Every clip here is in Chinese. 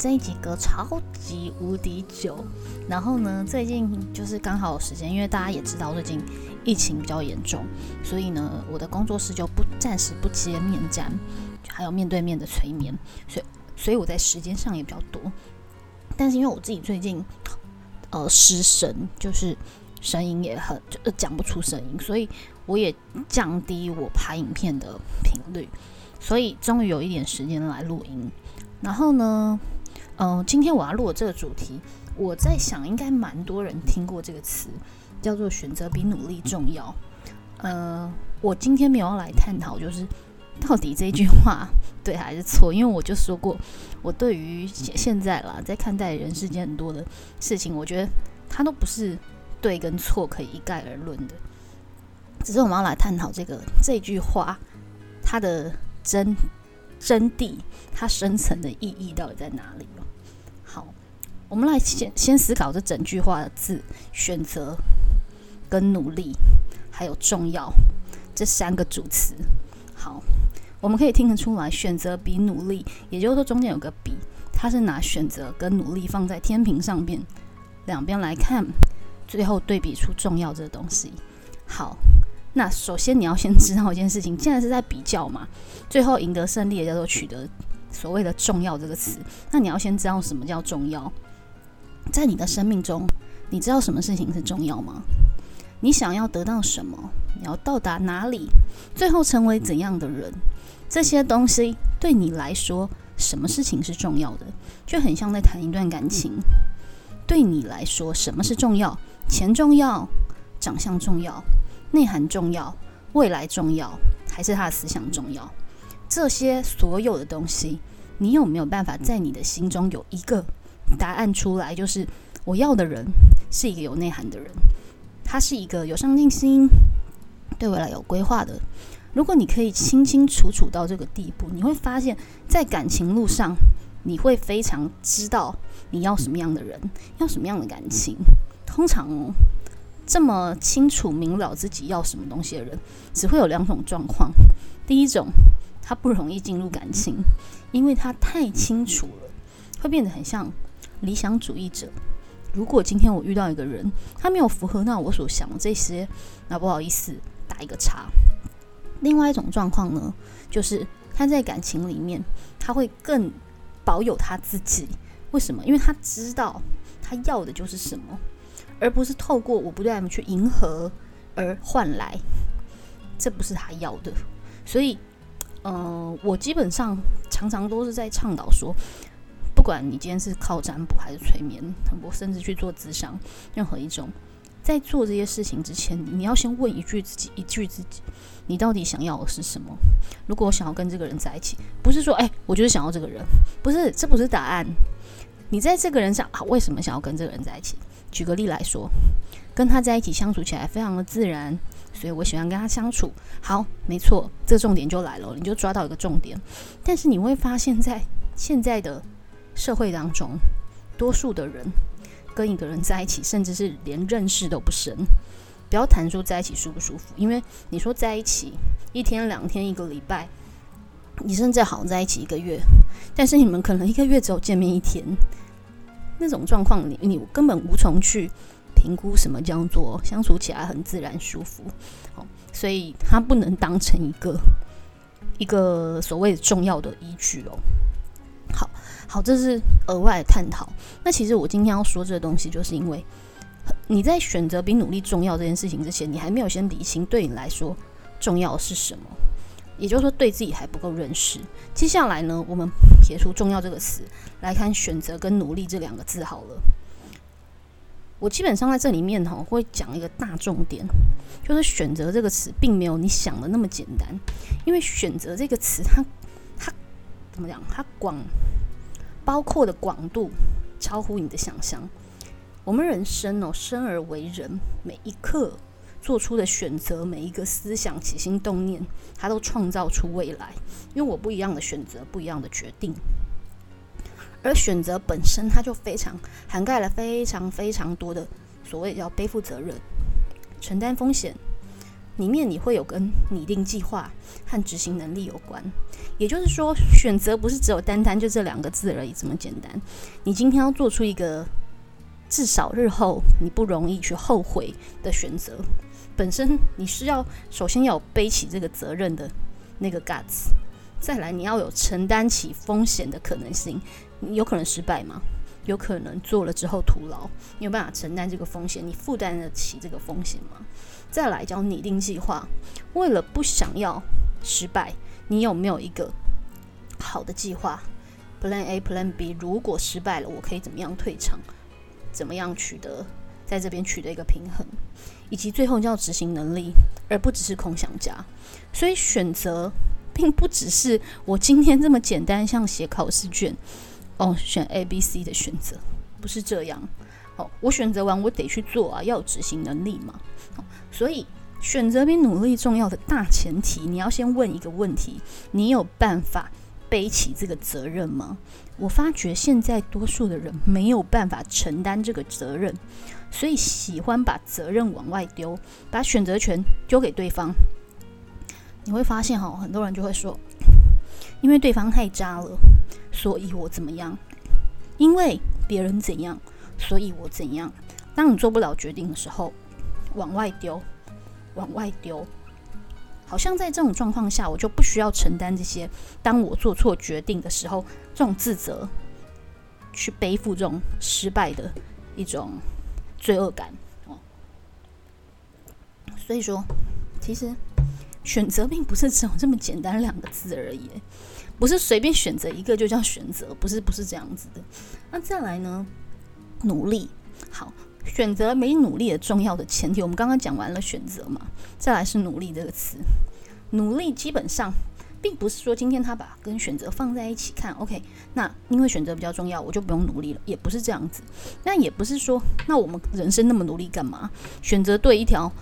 这一集隔超级无敌久，然后呢，最近就是刚好有时间，因为大家也知道最近疫情比较严重，所以呢，我的工作室就不暂时不接面占，还有面对面的催眠，所以所以我在时间上也比较多。但是因为我自己最近呃失声，就是声音也很就讲不出声音，所以我也降低我拍影片的频率，所以终于有一点时间来录音。然后呢，嗯，今天我要录这个主题，我在想应该蛮多人听过这个词，叫做“选择比努力重要”。呃，我今天没有要来探讨，就是到底这句话对还是错，因为我就说过，我对于现在啦，在看待人世间很多的事情，我觉得它都不是对跟错可以一概而论的，只是我们要来探讨这个这句话它的真。真谛，它深层的意义到底在哪里好，我们来先先思考这整句话的字：选择、跟努力，还有重要这三个主词。好，我们可以听得出来，选择比努力，也就是说中间有个比，它是拿选择跟努力放在天平上边，两边来看，最后对比出重要这个东西。好。那首先你要先知道一件事情，现在是在比较嘛，最后赢得胜利也叫做取得所谓的重要这个词。那你要先知道什么叫重要，在你的生命中，你知道什么事情是重要吗？你想要得到什么？你要到达哪里？最后成为怎样的人？这些东西对你来说，什么事情是重要的？就很像在谈一段感情。对你来说，什么是重要？钱重要？长相重要？内涵重要，未来重要，还是他的思想重要？这些所有的东西，你有没有办法在你的心中有一个答案出来？就是我要的人是一个有内涵的人，他是一个有上进心、对未来有规划的。如果你可以清清楚楚到这个地步，你会发现在感情路上，你会非常知道你要什么样的人，要什么样的感情。通常哦。这么清楚明了自己要什么东西的人，只会有两种状况。第一种，他不容易进入感情，因为他太清楚了，会变得很像理想主义者。如果今天我遇到一个人，他没有符合那我所想的这些，那不好意思，打一个叉。另外一种状况呢，就是他在感情里面，他会更保有他自己。为什么？因为他知道他要的就是什么。而不是透过我不断去迎合而换来，这不是他要的。所以，嗯，我基本上常常都是在倡导说，不管你今天是靠占卜还是催眠，我甚至去做智商，任何一种，在做这些事情之前，你要先问一句自己，一句自己，你到底想要的是什么？如果我想要跟这个人在一起，不是说，哎，我就是想要这个人，不是，这不是答案。你在这个人上啊，为什么想要跟这个人在一起？举个例来说，跟他在一起相处起来非常的自然，所以我喜欢跟他相处。好，没错，这重点就来了，你就抓到一个重点。但是你会发现在现在的社会当中，多数的人跟一个人在一起，甚至是连认识都不深。不要谈说在一起舒不舒服，因为你说在一起一天、两天、一个礼拜，你甚至好在一起一个月，但是你们可能一个月只有见面一天。那种状况，你你根本无从去评估什么叫做相处起来很自然舒服，哦，所以它不能当成一个一个所谓重要的依据哦。好好，这是额外的探讨。那其实我今天要说这个东西，就是因为你在选择比努力重要这件事情之前，你还没有先理清对你来说重要是什么。也就是说，对自己还不够认识。接下来呢，我们撇除“重要”这个词，来看“选择”跟“努力”这两个字好了。我基本上在这里面哈，会讲一个大重点，就是“选择”这个词并没有你想的那么简单。因为“选择”这个词，它它怎么讲？它广包括的广度超乎你的想象。我们人生哦，生而为人，每一刻。做出的选择，每一个思想起心动念，它都创造出未来。因为我不一样的选择，不一样的决定，而选择本身，它就非常涵盖了非常非常多的所谓要背负责任、承担风险、里面你会有跟拟定计划和执行能力有关。也就是说，选择不是只有单单就这两个字而已这么简单。你今天要做出一个至少日后你不容易去后悔的选择，本身你是要首先要背起这个责任的那个 guts，再来你要有承担起风险的可能性。有可能失败吗？有可能做了之后徒劳，你有办法承担这个风险？你负担得起这个风险吗？再来叫拟定计划，为了不想要失败，你有没有一个好的计划？Plan A、Plan B，如果失败了，我可以怎么样退场？怎么样取得在这边取得一个平衡？以及最后叫执行能力，而不只是空想家。所以选择并不只是我今天这么简单，像写考试卷。哦，选 A、B、C 的选择不是这样。哦，我选择完，我得去做啊，要有执行能力嘛。所以选择比努力重要的大前提，你要先问一个问题：你有办法背起这个责任吗？我发觉现在多数的人没有办法承担这个责任，所以喜欢把责任往外丢，把选择权丢给对方。你会发现，哈，很多人就会说，因为对方太渣了。所以我怎么样？因为别人怎样，所以我怎样。当你做不了决定的时候，往外丢，往外丢，好像在这种状况下，我就不需要承担这些。当我做错决定的时候，这种自责，去背负这种失败的一种罪恶感哦。所以说，其实选择并不是只有这么简单两个字而已。不是随便选择一个就叫选择，不是不是这样子的。那再来呢？努力好，选择没努力的重要的前提，我们刚刚讲完了选择嘛。再来是努力这个词，努力基本上并不是说今天他把跟选择放在一起看，OK？那因为选择比较重要，我就不用努力了，也不是这样子。那也不是说，那我们人生那么努力干嘛？选择对一条。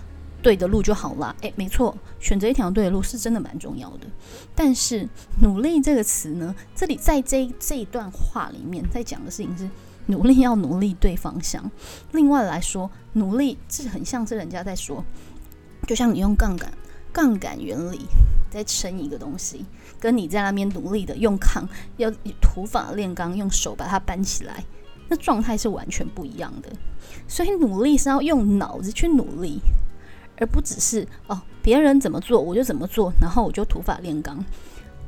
对的路就好了，诶，没错，选择一条对的路是真的蛮重要的。但是“努力”这个词呢，这里在这这一段话里面在讲的事情是，努力要努力对方向。另外来说，努力是很像是人家在说，就像你用杠杆，杠杆原理在撑一个东西，跟你在那边努力的用抗要土法炼钢，用手把它搬起来，那状态是完全不一样的。所以努力是要用脑子去努力。而不只是哦，别人怎么做我就怎么做，然后我就土法炼钢。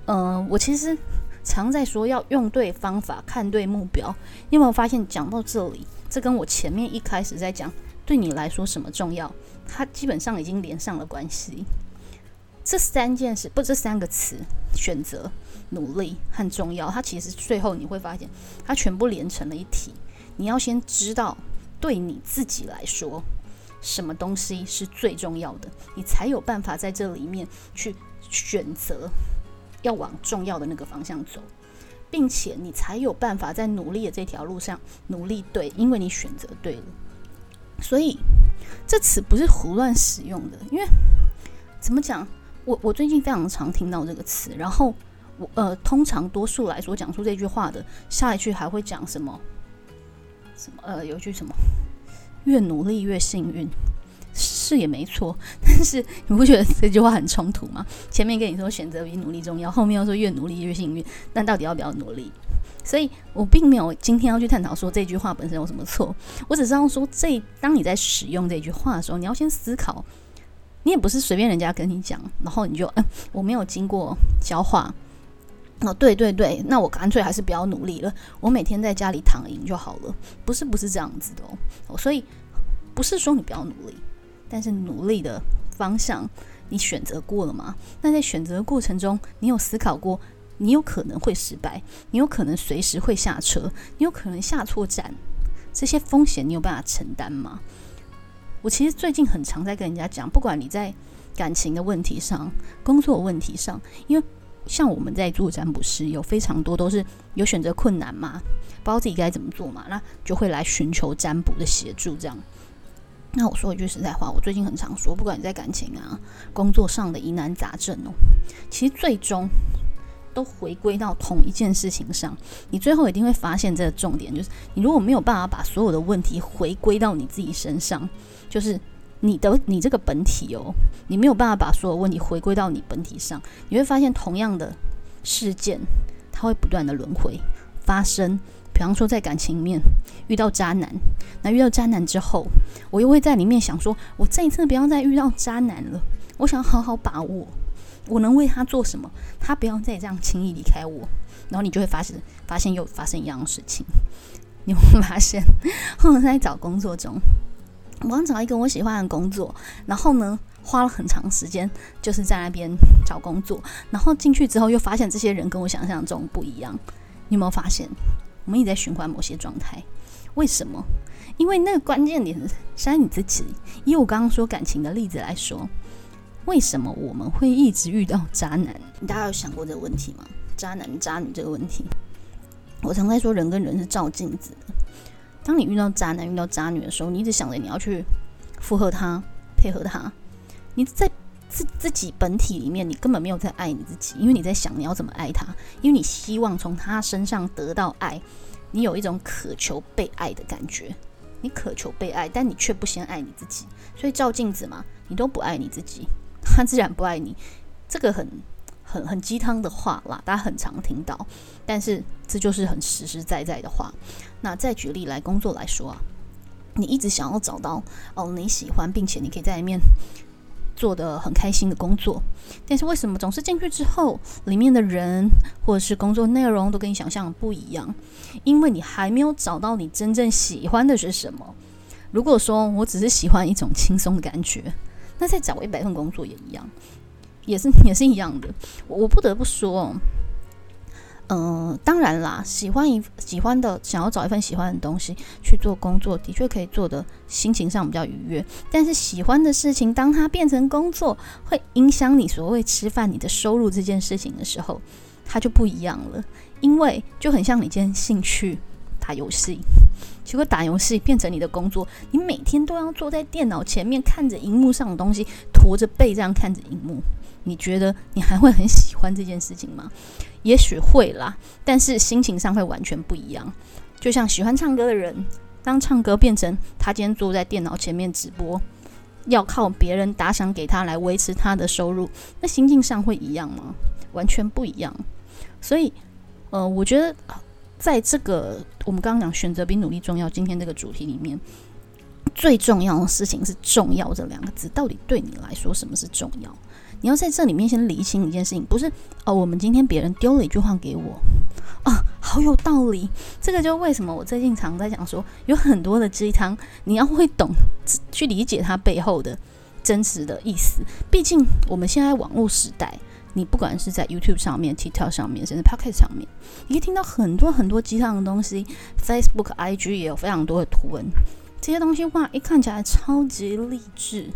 嗯，我其实常在说要用对方法，看对目标。你有没有发现，讲到这里，这跟我前面一开始在讲对你来说什么重要，它基本上已经连上了关系。这三件事，不，这三个词：选择、努力和重要。它其实最后你会发现，它全部连成了一体。你要先知道，对你自己来说。什么东西是最重要的，你才有办法在这里面去选择要往重要的那个方向走，并且你才有办法在努力的这条路上努力对，因为你选择对了。所以这词不是胡乱使用的，因为怎么讲？我我最近非常常听到这个词，然后我呃，通常多数来说讲出这句话的下一句还会讲什么？什么呃，有句什么？越努力越幸运，是也没错。但是你不觉得这句话很冲突吗？前面跟你说选择比努力重要，后面又说越努力越幸运。那到底要不要努力？所以我并没有今天要去探讨说这句话本身有什么错。我只是要说，这当你在使用这句话的时候，你要先思考。你也不是随便人家跟你讲，然后你就嗯，我没有经过消化。哦，对对对，那我干脆还是不要努力了，我每天在家里躺赢就好了。不是不是这样子的哦，所以不是说你不要努力，但是努力的方向你选择过了吗？那在选择的过程中，你有思考过，你有可能会失败，你有可能随时会下车，你有可能下错站，这些风险你有办法承担吗？我其实最近很常在跟人家讲，不管你在感情的问题上、工作问题上，因为。像我们在做占卜师，有非常多都是有选择困难嘛，不知道自己该怎么做嘛，那就会来寻求占卜的协助。这样，那我说一句实在话，我最近很常说，不管你在感情啊、工作上的疑难杂症哦，其实最终都回归到同一件事情上。你最后一定会发现这个重点，就是你如果没有办法把所有的问题回归到你自己身上，就是你的你这个本体哦，你没有办法把所有问题回归到你本体上，你会发现同样的事件，它会不断的轮回发生。比方说在感情里面遇到渣男，那遇到渣男之后，我又会在里面想说，我这一次不要再遇到渣男了，我想好好把握，我能为他做什么，他不要再这样轻易离开我。然后你就会发现，发现又发生一样的事情。你会发现，后来在找工作中。我刚找一个我喜欢的工作，然后呢，花了很长时间，就是在那边找工作。然后进去之后，又发现这些人跟我想象中不一样。你有没有发现，我们一直在循环某些状态？为什么？因为那个关键点是在你自己。以我刚刚说感情的例子来说，为什么我们会一直遇到渣男？你大家有想过这个问题吗？渣男渣女这个问题，我常在说，人跟人是照镜子的。当你遇到渣男、遇到渣女的时候，你一直想着你要去附和他、配合他。你在自自己本体里面，你根本没有在爱你自己，因为你在想你要怎么爱他，因为你希望从他身上得到爱，你有一种渴求被爱的感觉。你渴求被爱，但你却不先爱你自己，所以照镜子嘛，你都不爱你自己，他自然不爱你。这个很。很很鸡汤的话啦，大家很常听到，但是这就是很实实在在的话。那再举例来工作来说啊，你一直想要找到哦你喜欢并且你可以在里面做的很开心的工作，但是为什么总是进去之后，里面的人或者是工作内容都跟你想象不一样？因为你还没有找到你真正喜欢的是什么。如果说我只是喜欢一种轻松的感觉，那再找一百份工作也一样。也是也是一样的，我不得不说，嗯，当然啦，喜欢一喜欢的，想要找一份喜欢的东西去做工作，的确可以做的心情上比较愉悦。但是喜欢的事情，当它变成工作，会影响你所谓吃饭、你的收入这件事情的时候，它就不一样了。因为就很像你今天兴趣打游戏，结果打游戏变成你的工作，你每天都要坐在电脑前面看着荧幕上的东西，驼着背这样看着荧幕。你觉得你还会很喜欢这件事情吗？也许会啦，但是心情上会完全不一样。就像喜欢唱歌的人，当唱歌变成他今天坐在电脑前面直播，要靠别人打赏给他来维持他的收入，那心境上会一样吗？完全不一样。所以，呃，我觉得在这个我们刚刚讲选择比努力重要，今天这个主题里面，最重要的事情是“重要”这两个字，到底对你来说什么是重要？你要在这里面先理清一件事情，不是哦，我们今天别人丢了一句话给我，啊，好有道理。这个就为什么我最近常在讲说，有很多的鸡汤，你要会懂去理解它背后的真实的意思。毕竟我们现在网络时代，你不管是在 YouTube 上面、TikTok 上面，甚至 Pocket 上面，你可以听到很多很多鸡汤的东西。Facebook、IG 也有非常多的图文，这些东西哇，一看起来超级励志，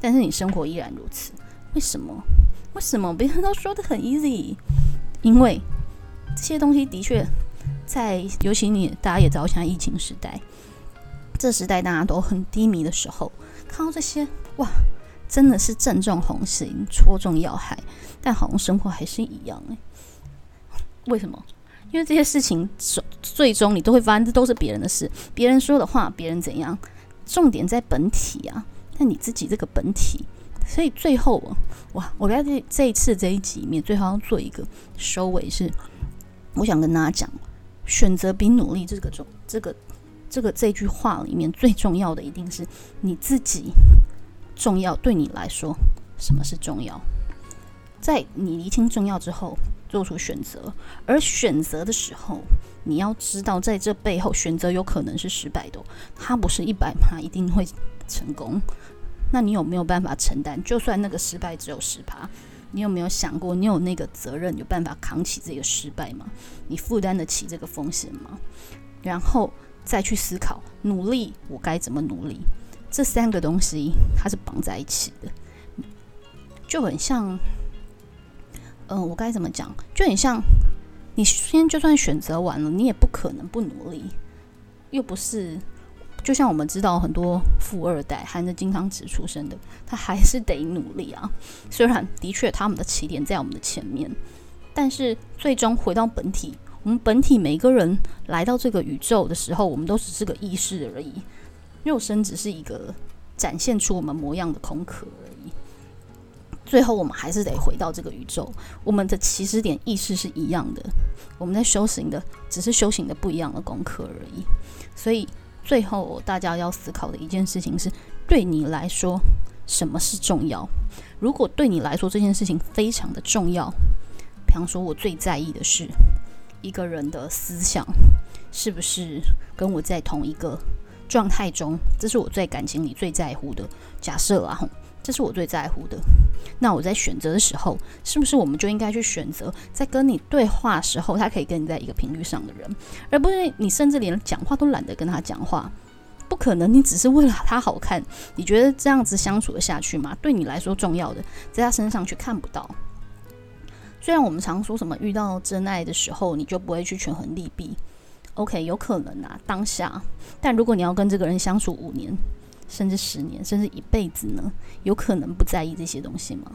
但是你生活依然如此。为什么？为什么别人都说的很 easy？因为这些东西的确在，尤其你大家也知道，现在疫情时代，这时代大家都很低迷的时候，看到这些哇，真的是正中红心，戳中要害。但好像生活还是一样哎。为什么？因为这些事情最终你都会发现，这都是别人的事，别人说的话，别人怎样，重点在本体啊。但你自己这个本体。所以最后，哇！我在这这一次这一集里面，最后要做一个收尾，是我想跟大家讲，选择比努力这个重，这个这个这句话里面最重要的，一定是你自己重要。对你来说，什么是重要？在你厘清重要之后，做出选择。而选择的时候，你要知道，在这背后，选择有可能是失败的，它不是一百趴一定会成功。那你有没有办法承担？就算那个失败只有十趴，你有没有想过，你有那个责任，有办法扛起这个失败吗？你负担得起这个风险吗？然后再去思考，努力我该怎么努力？这三个东西它是绑在一起的，就很像，嗯，我该怎么讲？就很像，你先就算选择完了，你也不可能不努力，又不是。就像我们知道很多富二代含着金汤匙出生的，他还是得努力啊。虽然的确他们的起点在我们的前面，但是最终回到本体，我们本体每个人来到这个宇宙的时候，我们都只是个意识而已。肉身只是一个展现出我们模样的空壳而已。最后，我们还是得回到这个宇宙，我们的起始点意识是一样的。我们在修行的只是修行的不一样的功课而已。所以，最后大家要思考的一件事情是：对你来说，什么是重要？如果对你来说这件事情非常的重要，比方说，我最在意的是一个人的思想是不是跟我在同一个状态中，这是我最感情里最在乎的。假设啊，这是我最在乎的。那我在选择的时候，是不是我们就应该去选择在跟你对话时候，他可以跟你在一个频率上的人，而不是你甚至连讲话都懒得跟他讲话？不可能，你只是为了他好看，你觉得这样子相处的下去吗？对你来说重要的，在他身上却看不到。虽然我们常说什么遇到真爱的时候，你就不会去权衡利弊。OK，有可能啊，当下。但如果你要跟这个人相处五年。甚至十年，甚至一辈子呢？有可能不在意这些东西吗？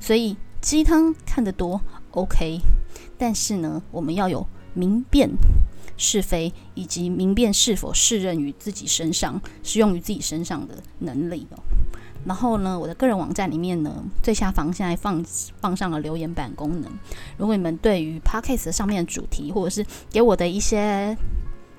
所以鸡汤看得多，OK。但是呢，我们要有明辨是非，以及明辨是否适任于自己身上、适用于自己身上的能力哦。然后呢，我的个人网站里面呢，最下方现在放放上了留言板功能。如果你们对于 Podcast 上面的主题，或者是给我的一些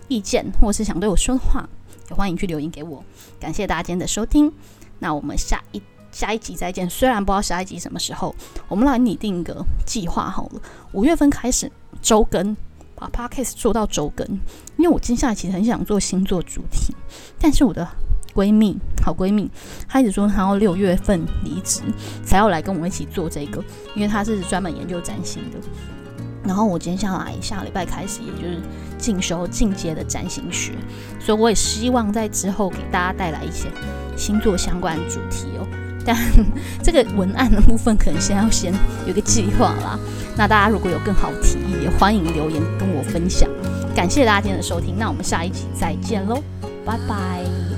意见，或者是想对我说的话，欢迎去留言给我，感谢大家今天的收听。那我们下一下一集再见。虽然不知道下一集什么时候，我们来拟定一个计划好了。五月份开始周更，把 podcast 做到周更。因为我接下来其实很想做星座主题，但是我的闺蜜好闺蜜，她一直说她要六月份离职才要来跟我们一起做这个，因为她是专门研究占星的。然后我接下来下礼拜开始，也就是进修进阶的占星学，所以我也希望在之后给大家带来一些星座相关的主题哦。但 这个文案的部分可能先要先有个计划啦。那大家如果有更好提议，也欢迎留言跟我分享。感谢大家今天的收听，那我们下一集再见喽，拜拜。